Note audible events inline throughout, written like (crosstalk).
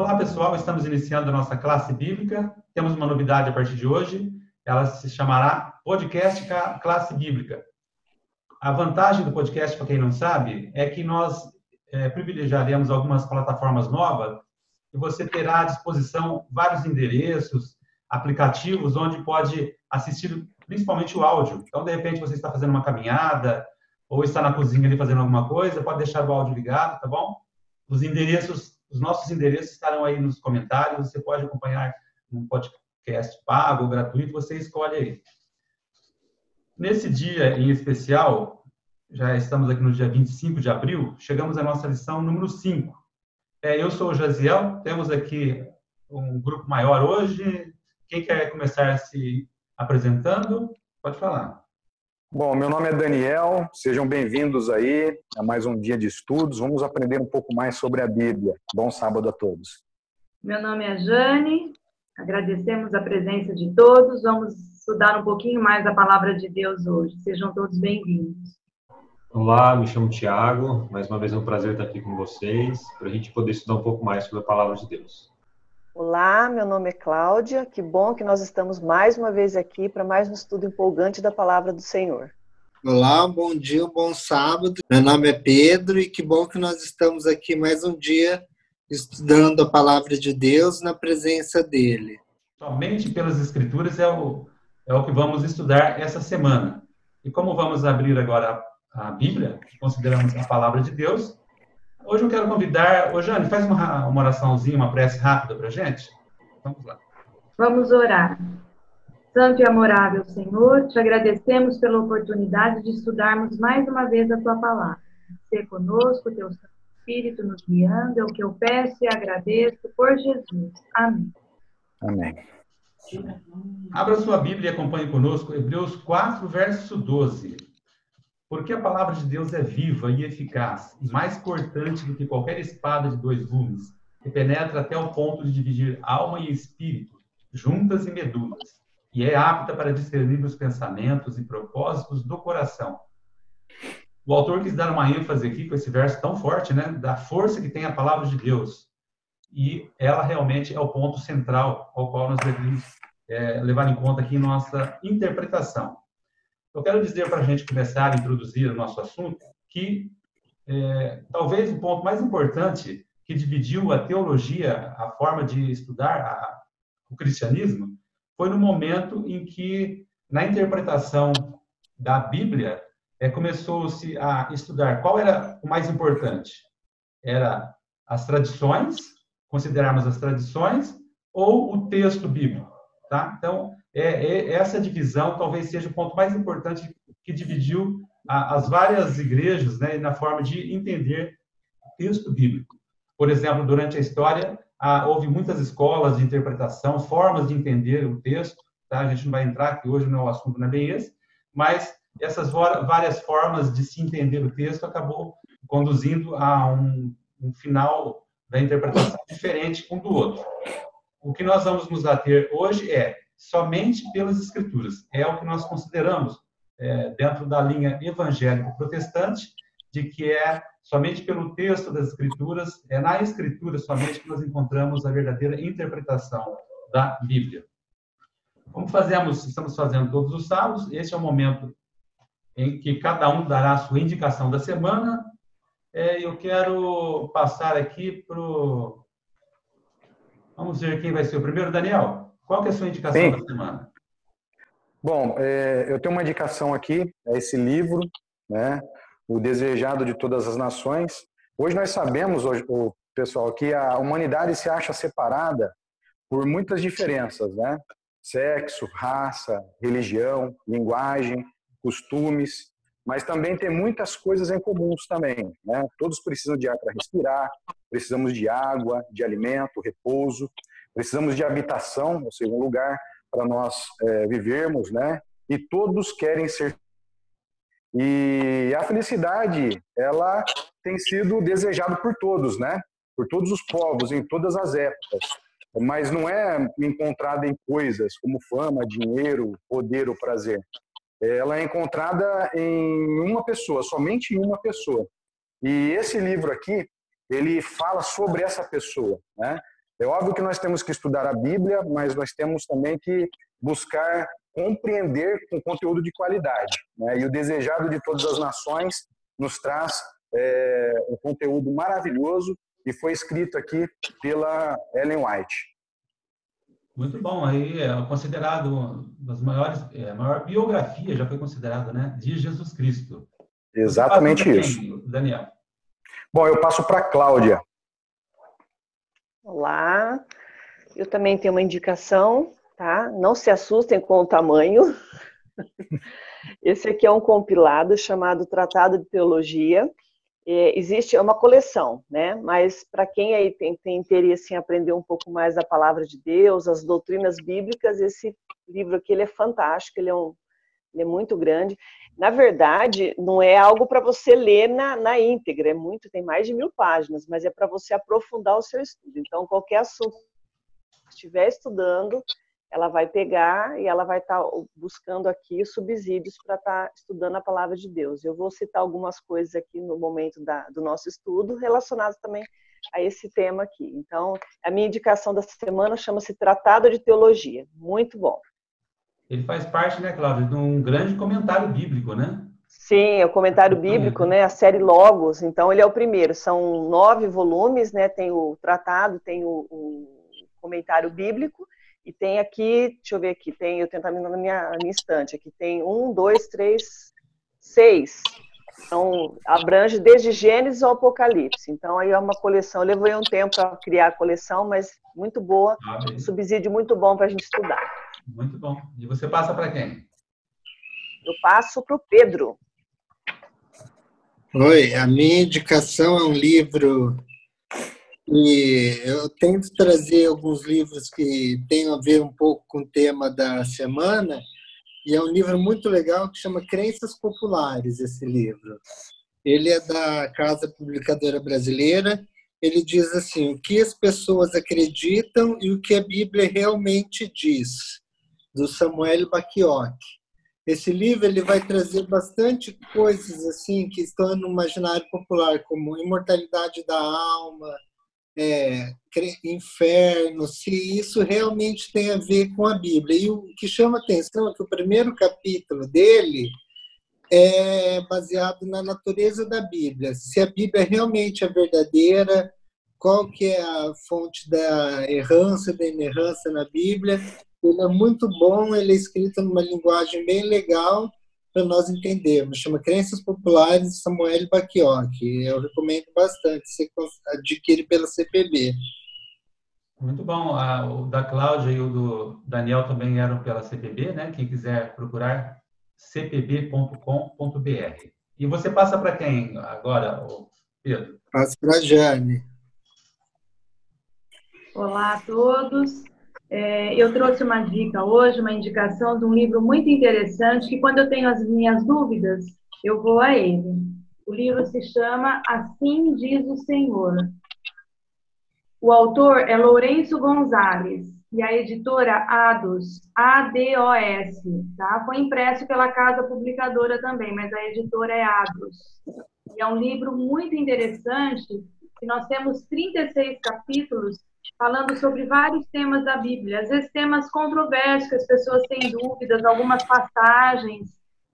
Olá, pessoal. Estamos iniciando a nossa classe bíblica. Temos uma novidade a partir de hoje. Ela se chamará Podcast Classe Bíblica. A vantagem do podcast, para quem não sabe, é que nós é, privilegiaremos algumas plataformas novas e você terá à disposição vários endereços, aplicativos onde pode assistir principalmente o áudio. Então, de repente, você está fazendo uma caminhada ou está na cozinha ali fazendo alguma coisa, pode deixar o áudio ligado, tá bom? Os endereços, os nossos endereços estarão aí nos comentários, você pode acompanhar um podcast pago, gratuito, você escolhe aí. Nesse dia em especial, já estamos aqui no dia 25 de abril, chegamos à nossa lição número 5. É, eu sou o Jaziel, temos aqui um grupo maior hoje. Quem quer começar se apresentando? Pode falar. Bom, meu nome é Daniel, sejam bem-vindos aí a mais um dia de estudos. Vamos aprender um pouco mais sobre a Bíblia. Bom sábado a todos. Meu nome é Jane, agradecemos a presença de todos. Vamos estudar um pouquinho mais a palavra de Deus hoje. Sejam todos bem-vindos. Olá, me chamo Tiago. Mais uma vez é um prazer estar aqui com vocês, para a gente poder estudar um pouco mais sobre a palavra de Deus. Olá, meu nome é Cláudia. Que bom que nós estamos mais uma vez aqui para mais um estudo empolgante da palavra do Senhor. Olá, bom dia, bom sábado. Meu nome é Pedro e que bom que nós estamos aqui mais um dia estudando a palavra de Deus na presença dele. Somente pelas Escrituras é o, é o que vamos estudar essa semana. E como vamos abrir agora a, a Bíblia, consideramos a palavra de Deus, Hoje eu quero convidar. Ô, Jane, faz uma, uma oraçãozinha, uma prece rápida para gente. Vamos lá. Vamos orar. Santo e amorável Senhor, te agradecemos pela oportunidade de estudarmos mais uma vez a tua palavra. Ser conosco, teu Espírito nos guiando, é o que eu peço e agradeço por Jesus. Amém. Amém. Abra sua Bíblia e acompanhe conosco Hebreus 4, verso 12. Porque a palavra de Deus é viva e eficaz, e mais cortante do que qualquer espada de dois gumes, que penetra até o ponto de dividir alma e espírito, juntas e medulas, e é apta para discernir os pensamentos e propósitos do coração. O autor quis dar uma ênfase aqui com esse verso tão forte, né, da força que tem a palavra de Deus. E ela realmente é o ponto central ao qual nós devemos é, levar em conta aqui em nossa interpretação. Eu quero dizer para a gente começar a introduzir o nosso assunto que é, talvez o ponto mais importante que dividiu a teologia, a forma de estudar a, o cristianismo, foi no momento em que, na interpretação da Bíblia, é, começou-se a estudar qual era o mais importante. Era as tradições, considerarmos as tradições, ou o texto bíblico. Tá? Então, é, é, essa divisão talvez seja o ponto mais importante que dividiu a, as várias igrejas né, na forma de entender o texto bíblico. Por exemplo, durante a história, há, houve muitas escolas de interpretação, formas de entender o texto. Tá? A gente não vai entrar aqui hoje, não é o assunto não é bem esse, mas essas várias formas de se entender o texto acabou conduzindo a um, um final da interpretação diferente um do outro. O que nós vamos nos ater hoje é somente pelas Escrituras. É o que nós consideramos é, dentro da linha evangélica protestante, de que é somente pelo texto das Escrituras, é na Escritura somente que nós encontramos a verdadeira interpretação da Bíblia. Como fazemos, estamos fazendo todos os sábados, esse é o momento em que cada um dará a sua indicação da semana. É, eu quero passar aqui para o. Vamos ver quem vai ser o primeiro, Daniel. Qual que é a sua indicação Sim. da semana? Bom, é, eu tenho uma indicação aqui, é esse livro, né? O Desejado de Todas as Nações. Hoje nós sabemos, o pessoal, que a humanidade se acha separada por muitas diferenças, né? Sexo, raça, religião, linguagem, costumes, mas também tem muitas coisas em comuns também, né? Todos precisam de ar para respirar, precisamos de água, de alimento, repouso. Precisamos de habitação, ou seja, um lugar para nós é, vivermos, né? E todos querem ser. E a felicidade, ela tem sido desejada por todos, né? Por todos os povos, em todas as épocas. Mas não é encontrada em coisas como fama, dinheiro, poder ou prazer. Ela é encontrada em uma pessoa, somente em uma pessoa. E esse livro aqui, ele fala sobre essa pessoa, né? É óbvio que nós temos que estudar a Bíblia, mas nós temos também que buscar compreender com conteúdo de qualidade. Né? E o Desejado de Todas as Nações nos traz é, um conteúdo maravilhoso e foi escrito aqui pela Ellen White. Muito bom, aí é considerado uma das maiores, é, a maior biografia já foi considerada, né, de Jesus Cristo. Exatamente isso. Quem, Daniel. Bom, eu passo para Cláudia. Olá, eu também tenho uma indicação, tá? Não se assustem com o tamanho. (laughs) Esse aqui é um compilado chamado Tratado de Teologia. É, existe é uma coleção, né? Mas para quem aí tem, tem interesse em aprender um pouco mais da palavra de Deus, as doutrinas bíblicas, esse livro aqui ele é fantástico, ele é, um, ele é muito grande. Na verdade, não é algo para você ler na, na íntegra, é muito, tem mais de mil páginas, mas é para você aprofundar o seu estudo. Então, qualquer assunto que estiver estudando, ela vai pegar e ela vai estar tá buscando aqui subsídios para estar tá estudando a palavra de Deus. Eu vou citar algumas coisas aqui no momento da, do nosso estudo relacionadas também a esse tema aqui. Então, a minha indicação dessa semana chama-se Tratado de Teologia. Muito bom. Ele faz parte, né, Cláudio, de um grande comentário bíblico, né? Sim, é o comentário bíblico, né? A série Logos. Então, ele é o primeiro. São nove volumes, né? Tem o tratado, tem o, o comentário bíblico e tem aqui, deixa eu ver aqui, tem, eu tentar na minha, na minha estante, aqui tem um, dois, três, seis. Então, abrange desde Gênesis ao Apocalipse. Então, aí é uma coleção. Levou um tempo para criar a coleção, mas muito boa, ah, subsídio muito bom para a gente estudar. Muito bom. E você passa para quem? Eu passo para o Pedro. Oi, a minha indicação é um livro e eu tento trazer alguns livros que têm a ver um pouco com o tema da semana, e é um livro muito legal que chama Crenças Populares, esse livro. Ele é da Casa Publicadora Brasileira. Ele diz assim: o que as pessoas acreditam e o que a Bíblia realmente diz, do Samuel Bacchiocchi. Esse livro ele vai trazer bastante coisas assim que estão no imaginário popular, como imortalidade da alma, é, inferno, se isso realmente tem a ver com a Bíblia. E o que chama atenção é que o primeiro capítulo dele é baseado na natureza da Bíblia. Se a Bíblia realmente é verdadeira, qual que é a fonte da errância, da inerrância na Bíblia. Ele é muito bom, ele é escrito numa linguagem bem legal para nós entendermos. Chama Crenças Populares de Samuel Bacchiocchi. Eu recomendo bastante. Você adquire pela CPB. Muito bom. Ah, o da Cláudia e o do Daniel também eram pela CPB, né? Quem quiser procurar, cpb.com.br. E você passa para quem agora, Pedro? Passo para a Jane. Olá a todos. É, eu trouxe uma dica hoje, uma indicação de um livro muito interessante, que quando eu tenho as minhas dúvidas, eu vou a ele. O livro se chama Assim Diz o Senhor. O autor é Lourenço Gonzalez e a editora Ados, A-D-O-S, tá? Foi impresso pela casa publicadora também, mas a editora é Ados. E é um livro muito interessante, que nós temos 36 capítulos falando sobre vários temas da Bíblia, às vezes temas controversos, que as pessoas têm dúvidas, algumas passagens,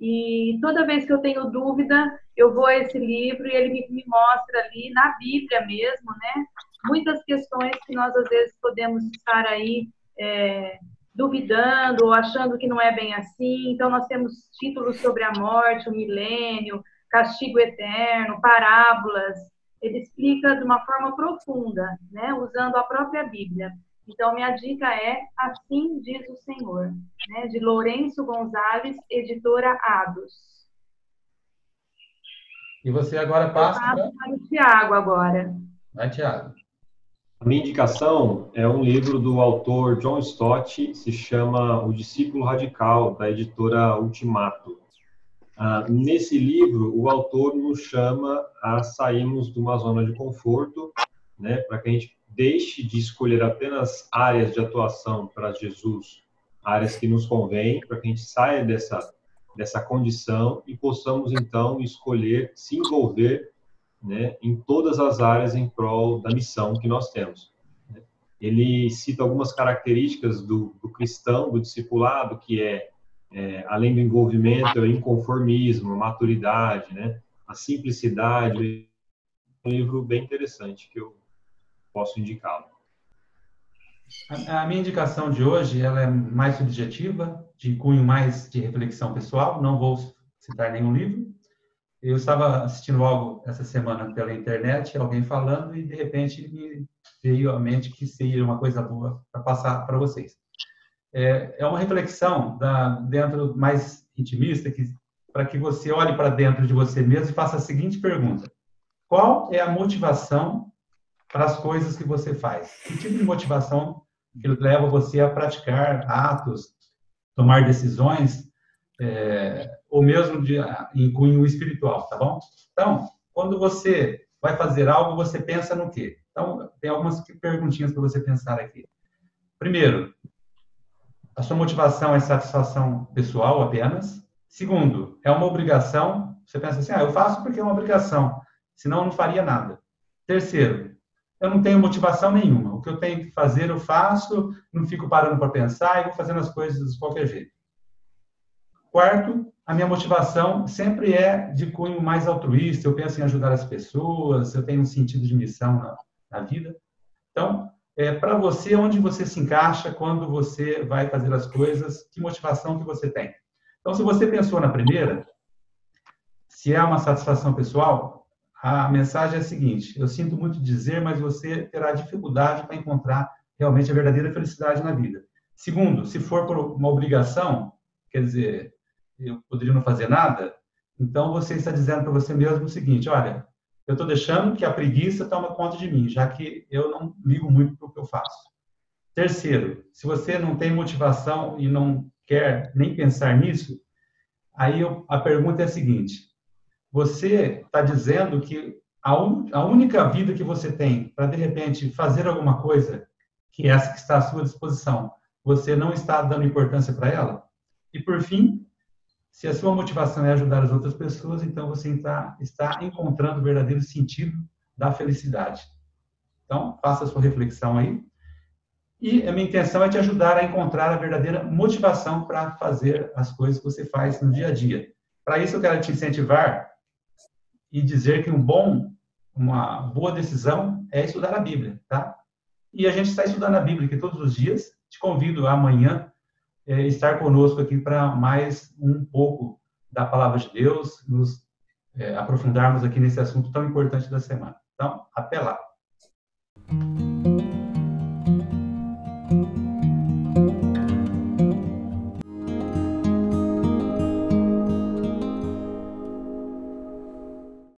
e toda vez que eu tenho dúvida, eu vou a esse livro e ele me, mostra ali, na Bíblia mesmo, né, muitas questões que nós às vezes podemos estar aí é, duvidando ou achando que não é bem assim. Então, nós temos títulos sobre a morte, o milênio, castigo eterno, parábolas, ele explica de uma forma profunda, né, usando a própria Bíblia. Então, minha dica é Assim Diz o Senhor, né, de Lourenço Gonzalez, editora Ados. E você agora passa para o Tiago agora. Vai, Tiago. A minha indicação é um livro do autor John Stott, se chama O Discípulo Radical, da editora Ultimato. Ah, nesse livro, o autor nos chama a sairmos de uma zona de conforto, né, para que a gente deixe de escolher apenas áreas de atuação para Jesus, áreas que nos convêm, para que a gente saia dessa dessa condição e possamos então escolher se envolver, né, em todas as áreas em prol da missão que nós temos. Ele cita algumas características do, do cristão, do discipulado, que é, é, além do envolvimento, é o inconformismo, a maturidade, né? a simplicidade. Um livro bem interessante que eu posso indicá-lo. A, a minha indicação de hoje ela é mais subjetiva, de cunho mais de reflexão pessoal. Não vou citar nenhum livro. Eu estava assistindo algo essa semana pela internet, alguém falando, e de repente me veio à mente que seria uma coisa boa para passar para vocês. É, é, uma reflexão da, dentro mais intimista, que, para que você olhe para dentro de você mesmo e faça a seguinte pergunta: Qual é a motivação para as coisas que você faz? Que tipo de motivação que leva você a praticar atos, tomar decisões é, ou mesmo de, em cunho espiritual, tá bom? Então, quando você vai fazer algo, você pensa no quê? Então, tem algumas perguntinhas para você pensar aqui. Primeiro, a sua motivação é satisfação pessoal apenas? Segundo, é uma obrigação? Você pensa assim, ah, eu faço porque é uma obrigação, senão eu não faria nada. Terceiro, eu não tenho motivação nenhuma. O que eu tenho que fazer, eu faço, não fico parando para pensar e vou fazendo as coisas de qualquer jeito. Quarto, a minha motivação sempre é de cunho mais altruísta, eu penso em ajudar as pessoas, eu tenho um sentido de missão na, na vida. Então, é, para você, onde você se encaixa quando você vai fazer as coisas, que motivação que você tem. Então, se você pensou na primeira, se é uma satisfação pessoal, a mensagem é a seguinte: eu sinto muito dizer, mas você terá dificuldade para encontrar realmente a verdadeira felicidade na vida. Segundo, se for por uma obrigação, quer dizer, eu poderia não fazer nada, então você está dizendo para você mesmo o seguinte: olha, eu estou deixando que a preguiça tome conta de mim, já que eu não ligo muito para o que eu faço. Terceiro, se você não tem motivação e não quer nem pensar nisso, aí eu, a pergunta é a seguinte: você está dizendo que a, un, a única vida que você tem para de repente fazer alguma coisa que é essa que está à sua disposição, você não está dando importância para ela? E por fim, se a sua motivação é ajudar as outras pessoas, então você está, está encontrando o verdadeiro sentido da felicidade. Então, faça a sua reflexão aí. E a minha intenção é te ajudar a encontrar a verdadeira motivação para fazer as coisas que você faz no dia a dia. Para isso, eu quero te incentivar e dizer que um bom, uma boa decisão é estudar a Bíblia, tá? E a gente está estudando a Bíblia aqui todos os dias. Te convido amanhã é, estar conosco aqui para mais um pouco da palavra de Deus, nos é, aprofundarmos aqui nesse assunto tão importante da semana. Então, até lá.